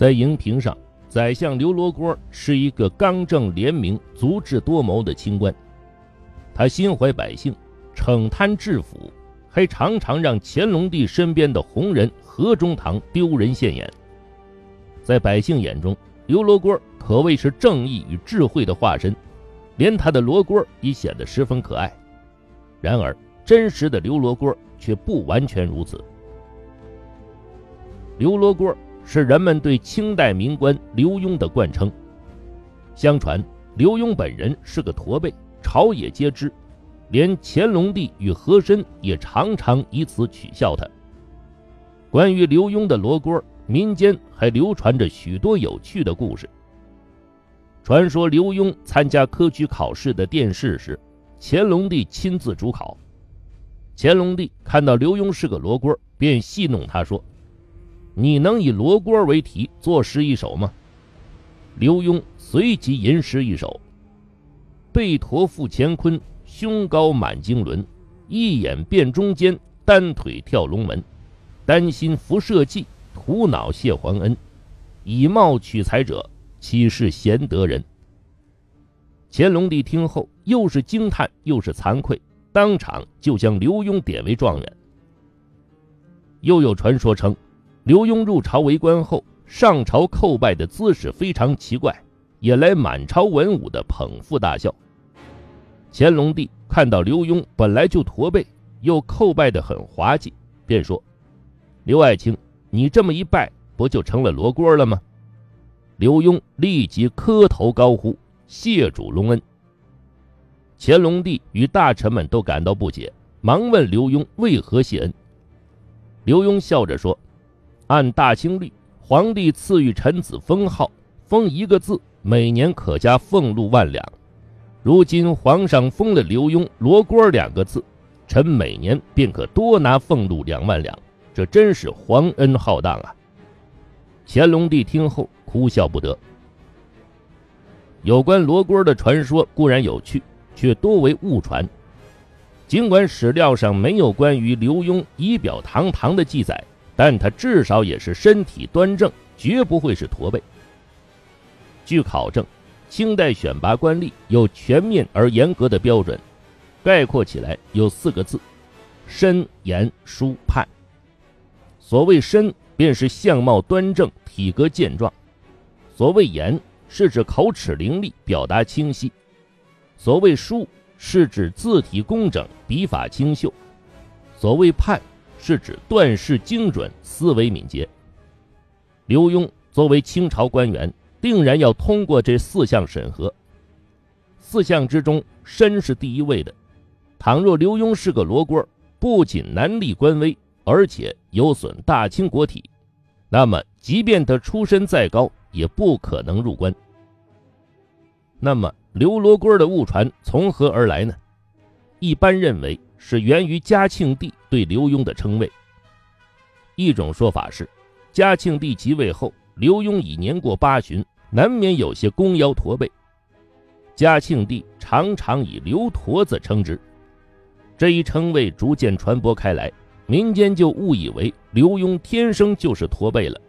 在荧屏上，宰相刘罗锅是一个刚正廉明、足智多谋的清官，他心怀百姓，惩贪治腐，还常常让乾隆帝身边的红人何中堂丢人现眼。在百姓眼中，刘罗锅可谓是正义与智慧的化身，连他的罗锅也显得十分可爱。然而，真实的刘罗锅却不完全如此。刘罗锅是人们对清代名官刘墉的惯称。相传，刘墉本人是个驼背，朝野皆知，连乾隆帝与和珅也常常以此取笑他。关于刘墉的罗锅，民间还流传着许多有趣的故事。传说刘墉参加科举考试的殿试时，乾隆帝亲自主考。乾隆帝看到刘墉是个罗锅，便戏弄他说。你能以罗锅为题作诗一首吗？刘墉随即吟诗一首：背驼负乾坤，胸高满经纶，一眼辨中间，单腿跳龙门，担心拂社稷，图脑谢皇恩，以貌取才者，岂是贤德人？乾隆帝听后，又是惊叹又是惭愧，当场就将刘墉点为状元。又有传说称。刘墉入朝为官后，上朝叩拜的姿势非常奇怪，引来满朝文武的捧腹大笑。乾隆帝看到刘墉本来就驼背，又叩拜的很滑稽，便说：“刘爱卿，你这么一拜，不就成了罗锅了吗？”刘墉立即磕头高呼：“谢主隆恩！”乾隆帝与大臣们都感到不解，忙问刘墉为何谢恩。刘墉笑着说。按大清律，皇帝赐予臣子封号，封一个字，每年可加俸禄万两。如今皇上封了刘墉“罗锅”两个字，臣每年便可多拿俸禄两万两，这真是皇恩浩荡啊！乾隆帝听后哭笑不得。有关罗锅的传说固然有趣，却多为误传。尽管史料上没有关于刘墉仪表堂堂的记载。但他至少也是身体端正，绝不会是驼背。据考证，清代选拔官吏有全面而严格的标准，概括起来有四个字：身、言、书、判。所谓身，便是相貌端正、体格健壮；所谓言，是指口齿伶俐、表达清晰；所谓书，是指字体工整、笔法清秀；所谓判。是指断事精准、思维敏捷。刘墉作为清朝官员，定然要通过这四项审核。四项之中，身是第一位的。倘若刘墉是个罗锅，不仅难立官威，而且有损大清国体，那么即便他出身再高，也不可能入关。那么刘罗锅的误传从何而来呢？一般认为。是源于嘉庆帝对刘墉的称谓。一种说法是，嘉庆帝即位后，刘墉已年过八旬，难免有些弓腰驼背。嘉庆帝常常以“刘驼子”称之，这一称谓逐渐传播开来，民间就误以为刘墉天生就是驼背了。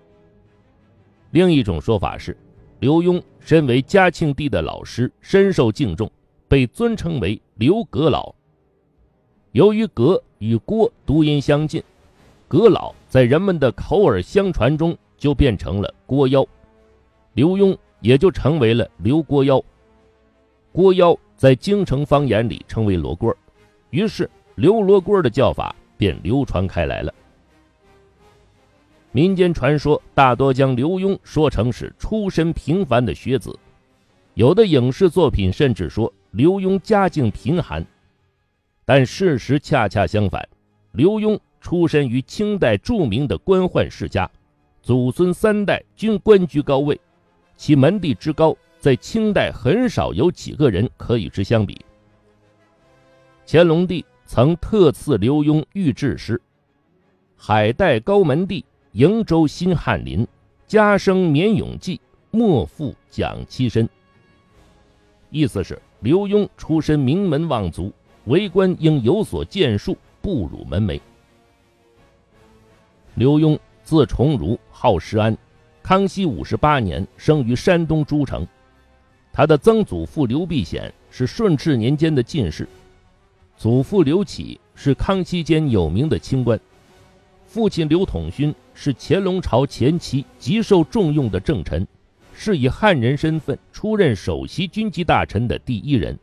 另一种说法是，刘墉身为嘉庆帝的老师，深受敬重，被尊称为“刘阁老”。由于“阁”与“郭”读音相近，“阁老”在人们的口耳相传中就变成了“郭妖”，刘墉也就成为了“刘郭妖”。郭妖在京城方言里称为“罗锅”，于是“刘罗锅”的叫法便流传开来了。民间传说大多将刘墉说成是出身平凡的学子，有的影视作品甚至说刘墉家境贫寒。但事实恰恰相反，刘墉出身于清代著名的官宦世家，祖孙三代均官居高位，其门第之高，在清代很少有几个人可以之相比。乾隆帝曾特赐刘墉御制诗：“海带高门第，瀛洲新翰林，家生绵永记，莫负蒋七身。”意思是刘墉出身名门望族。为官应有所建树，不辱门楣。刘墉字崇儒，号石安，康熙五十八年生于山东诸城，他的曾祖父刘必显是顺治年间的进士，祖父刘启是康熙间有名的清官，父亲刘统勋是乾隆朝前期极受重用的政臣，是以汉人身份出任首席军机大臣的第一人，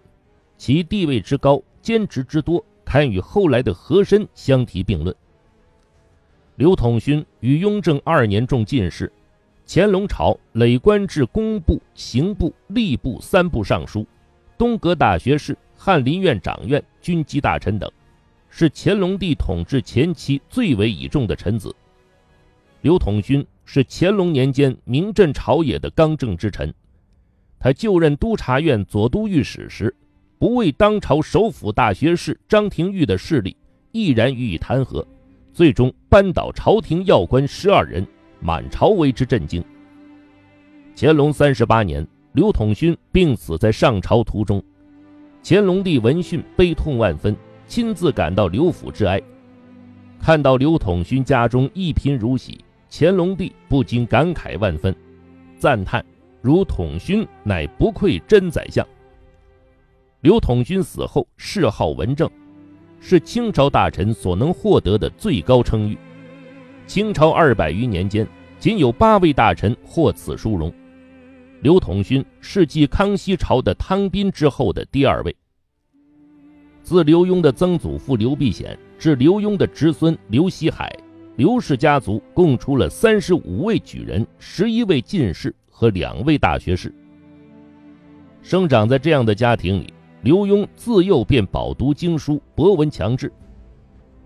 其地位之高，兼职之多，堪与后来的和珅相提并论。刘统勋于雍正二年中进士。乾隆朝累官至工部、刑部、吏部三部尚书，东阁大学士、翰林院掌院、军机大臣等，是乾隆帝统治前期最为倚重的臣子。刘统勋是乾隆年间名震朝野的刚正之臣。他就任督察院左都御史时，不畏当朝首辅大学士张廷玉的势力，毅然予以弹劾，最终扳倒朝廷要官十二人。满朝为之震惊。乾隆三十八年，刘统勋病死在上朝途中，乾隆帝闻讯悲痛万分，亲自赶到刘府致哀。看到刘统勋家中一贫如洗，乾隆帝不禁感慨万分，赞叹：“如统勋乃不愧真宰相。”刘统勋死后谥号文正，是清朝大臣所能获得的最高称誉。清朝二百余年间，仅有八位大臣获此殊荣。刘统勋是继康熙朝的汤彬之后的第二位。自刘墉的曾祖父刘必显至刘墉的侄孙刘希海，刘氏家族共出了三十五位举人、十一位进士和两位大学士。生长在这样的家庭里，刘墉自幼便饱读经书，博闻强志。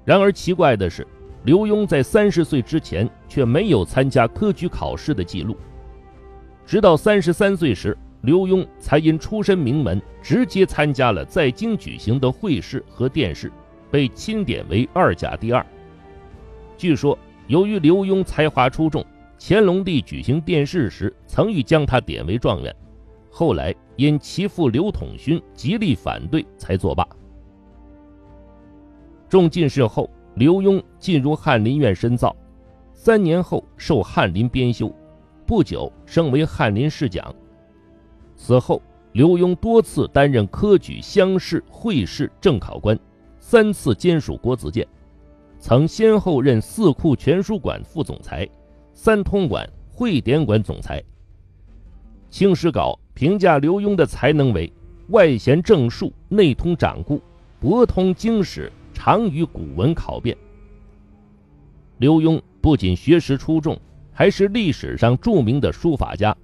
然而奇怪的是。刘墉在三十岁之前却没有参加科举考试的记录，直到三十三岁时，刘墉才因出身名门，直接参加了在京举行的会试和殿试，被钦点为二甲第二。据说，由于刘墉才华出众，乾隆帝举行殿试时曾欲将他点为状元，后来因其父刘统勋极力反对，才作罢。中进士后。刘墉进入翰林院深造，三年后受翰林编修，不久升为翰林侍讲。此后，刘墉多次担任科举、乡试、会试正考官，三次兼署国子监，曾先后任四库全书馆副总裁、三通馆、会典馆总裁。《清史稿》评价刘墉的才能为：外贤正术，内通掌故，博通经史。常于古文考辨。刘墉不仅学识出众，还是历史上著名的书法家。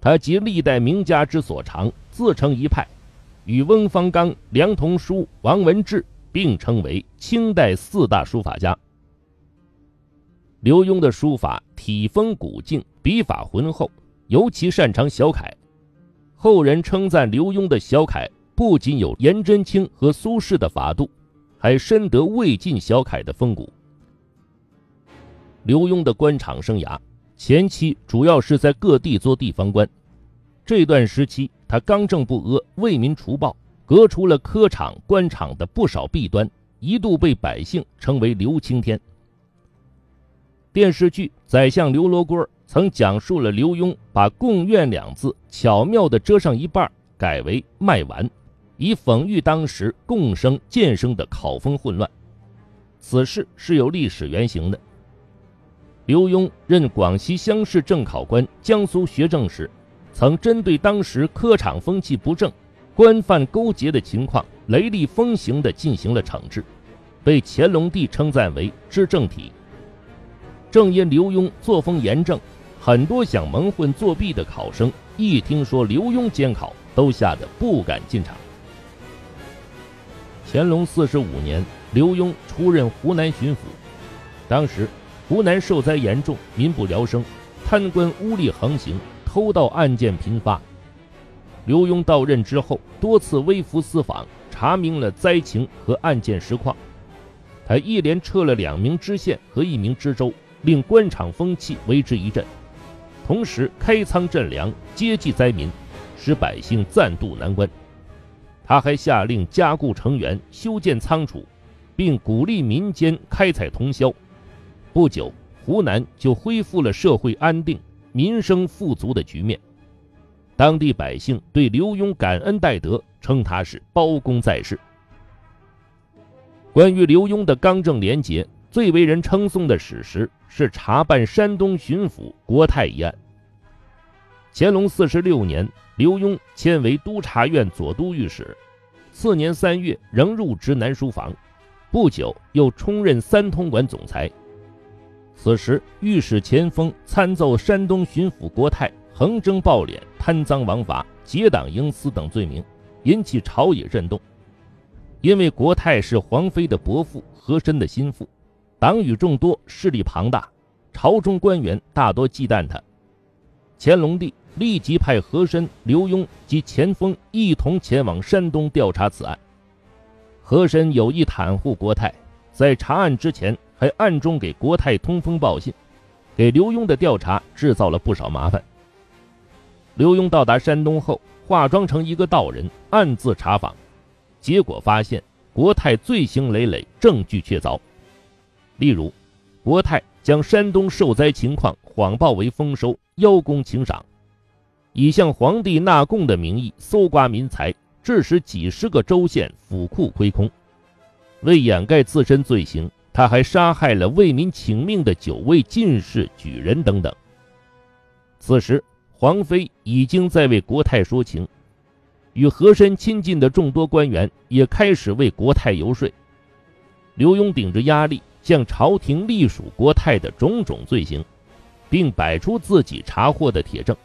他集历代名家之所长，自成一派，与翁方刚、梁同书、王文志并称为清代四大书法家。刘墉的书法体风古劲，笔法浑厚，尤其擅长小楷。后人称赞刘墉的小楷不仅有颜真卿和苏轼的法度。还深得魏晋小楷的风骨。刘墉的官场生涯前期主要是在各地做地方官，这段时期他刚正不阿，为民除暴，革除了科场、官场的不少弊端，一度被百姓称为“刘青天”。电视剧《宰相刘罗锅》曾讲述了刘墉把“贡院”两字巧妙地遮上一半，改为“卖完”。以讽喻当时共生渐生的考风混乱，此事是有历史原型的。刘墉任广西乡试正考官、江苏学政时，曾针对当时科场风气不正、官犯勾结的情况，雷厉风行地进行了惩治，被乾隆帝称赞为“知政体”。正因刘墉作风严正，很多想蒙混作弊的考生一听说刘墉监考，都吓得不敢进场。乾隆四十五年，刘墉出任湖南巡抚。当时，湖南受灾严重，民不聊生，贪官污吏横行，偷盗案件频发。刘墉到任之后，多次微服私访，查明了灾情和案件实况。他一连撤了两名知县和一名知州，令官场风气为之一振。同时，开仓赈粮，接济灾民，使百姓暂渡难关。他还下令加固城垣、修建仓储，并鼓励民间开采铜销。不久，湖南就恢复了社会安定，民生富足的局面。当地百姓对刘墉感恩戴德，称他是包公在世。关于刘墉的刚正廉洁，最为人称颂的史实是查办山东巡抚国泰一案。乾隆四十六年，刘墉迁为督察院左都御史，次年三月仍入职南书房，不久又充任三通馆总裁。此时，御史钱锋参奏山东巡抚国泰横征暴敛。贪赃枉法、结党营私等罪名，引起朝野震动。因为国泰是皇妃的伯父和珅的心腹，党羽众多，势力庞大，朝中官员大多忌惮他。乾隆帝立即派和珅、刘墉及钱锋一同前往山东调查此案。和珅有意袒护国泰，在查案之前还暗中给国泰通风报信，给刘墉的调查制造了不少麻烦。刘墉到达山东后，化妆成一个道人，暗自查访，结果发现国泰罪行累累，证据确凿。例如，国泰将山东受灾情况谎报为丰收，邀功请赏，以向皇帝纳贡的名义搜刮民财，致使几十个州县府库亏空。为掩盖自身罪行，他还杀害了为民请命的九位进士、举人等等。此时。皇妃已经在为国泰说情，与和珅亲近的众多官员也开始为国泰游说。刘墉顶着压力向朝廷隶属国泰的种种罪行，并摆出自己查获的铁证。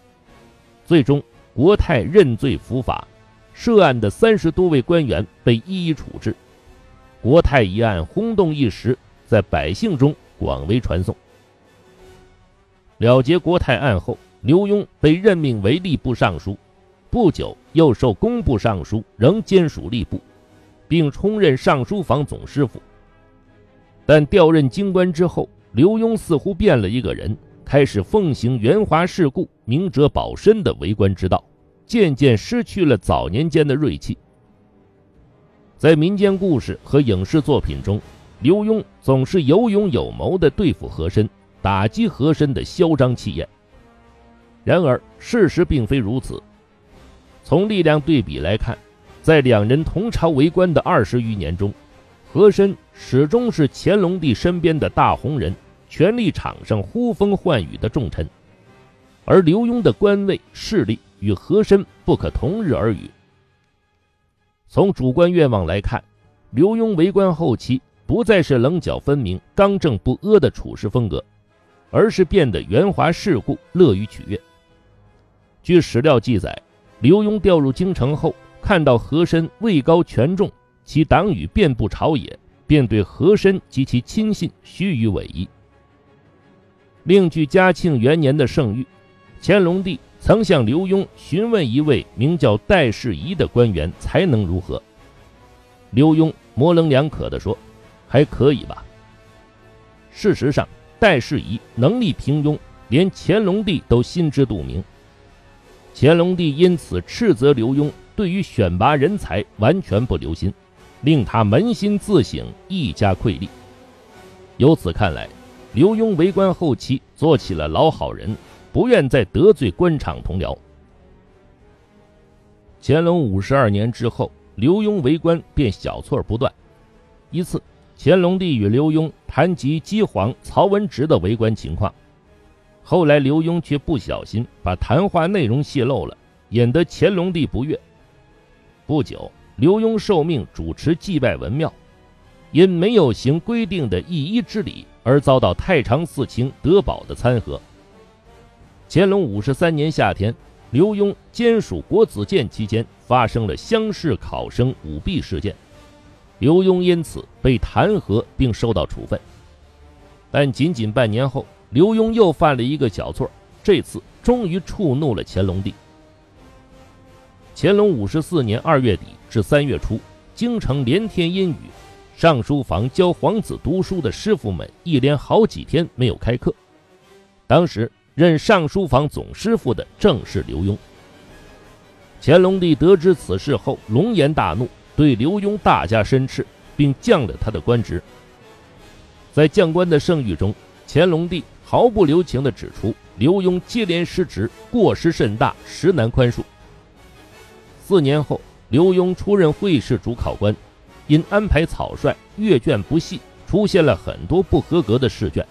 最终，国泰认罪伏法，涉案的三十多位官员被一一处置。国泰一案轰动一时，在百姓中广为传颂。了结国泰案后。刘墉被任命为吏部尚书，不久又授工部尚书，仍兼属吏部，并充任尚书房总师傅。但调任京官之后，刘墉似乎变了一个人，开始奉行圆滑世故、明哲保身的为官之道，渐渐失去了早年间的锐气。在民间故事和影视作品中，刘墉总是有勇有谋地对付和珅，打击和珅的嚣张气焰。然而，事实并非如此。从力量对比来看，在两人同朝为官的二十余年中，和珅始终是乾隆帝身边的大红人，权力场上呼风唤雨的重臣；而刘墉的官位势力与和珅不可同日而语。从主观愿望来看，刘墉为官后期不再是棱角分明、刚正不阿的处事风格，而是变得圆滑世故、乐于取悦。据史料记载，刘墉调入京城后，看到和珅位高权重，其党羽遍布朝野，便对和珅及其亲信虚与委蛇。另据嘉庆元年的圣谕，乾隆帝曾向刘墉询问一位名叫戴世仪的官员才能如何。刘墉模棱两可地说：“还可以吧。”事实上，戴世仪能力平庸，连乾隆帝都心知肚明。乾隆帝因此斥责刘墉对于选拔人才完全不留心，令他扪心自省，愈加愧立。由此看来，刘墉为官后期做起了老好人，不愿再得罪官场同僚。乾隆五十二年之后，刘墉为官便小错不断。一次，乾隆帝与刘墉谈及机皇曹文植的为官情况。后来，刘墉却不小心把谈话内容泄露了，引得乾隆帝不悦。不久，刘墉受命主持祭拜文庙，因没有行规定的一一之礼，而遭到太常寺卿德宝的参劾。乾隆五十三年夏天，刘墉兼署国子监期间，发生了乡试考生舞弊事件，刘墉因此被弹劾并受到处分。但仅仅半年后。刘墉又犯了一个小错，这次终于触怒了乾隆帝。乾隆五十四年二月底至三月初，京城连天阴雨，上书房教皇子读书的师傅们一连好几天没有开课。当时任上书房总师傅的正是刘墉。乾隆帝得知此事后，龙颜大怒，对刘墉大加申斥，并降了他的官职。在将官的圣谕中，乾隆帝。毫不留情地指出刘墉接连失职，过失甚大，实难宽恕。四年后，刘墉出任会试主考官，因安排草率、阅卷不细，出现了很多不合格的试卷。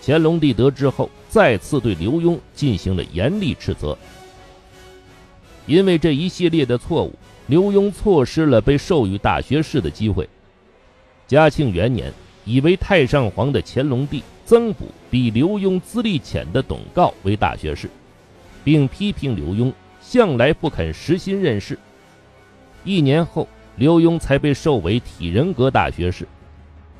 乾隆帝得知后，再次对刘墉进行了严厉斥责。因为这一系列的错误，刘墉错失了被授予大学士的机会。嘉庆元年，以为太上皇的乾隆帝增补比刘墉资历浅的董诰为大学士，并批评刘墉向来不肯实心任事。一年后，刘墉才被授为体仁阁大学士。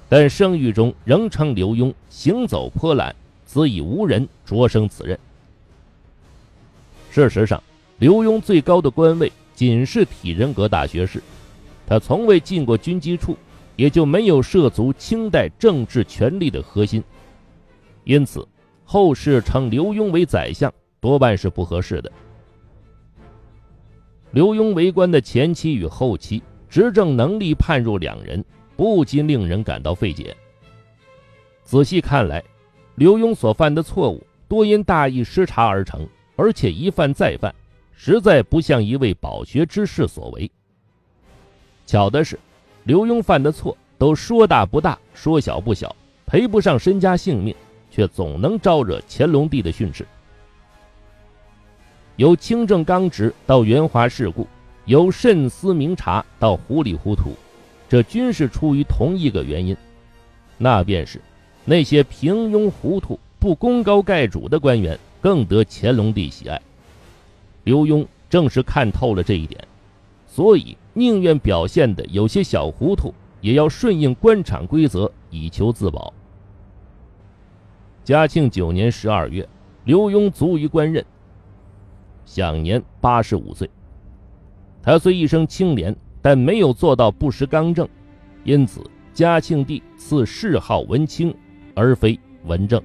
但声誉中仍称刘墉行走颇懒，子以无人擢升此任。事实上，刘墉最高的官位仅是体仁阁大学士，他从未进过军机处，也就没有涉足清代政治权力的核心。因此，后世称刘墉为宰相多半是不合适的。刘墉为官的前期与后期，执政能力判若两人。不禁令人感到费解。仔细看来，刘墉所犯的错误多因大意失察而成，而且一犯再犯，实在不像一位饱学之士所为。巧的是，刘墉犯的错都说大不大，说小不小，赔不上身家性命，却总能招惹乾隆帝的训斥。由清正刚直到圆滑世故，由慎思明察到糊里糊涂。这均是出于同一个原因，那便是那些平庸糊涂、不功高盖主的官员更得乾隆帝喜爱。刘墉正是看透了这一点，所以宁愿表现的有些小糊涂，也要顺应官场规则，以求自保。嘉庆九年十二月，刘墉卒于官任，享年八十五岁。他虽一生清廉。但没有做到不失刚正，因此嘉庆帝赐谥号文清，而非文正。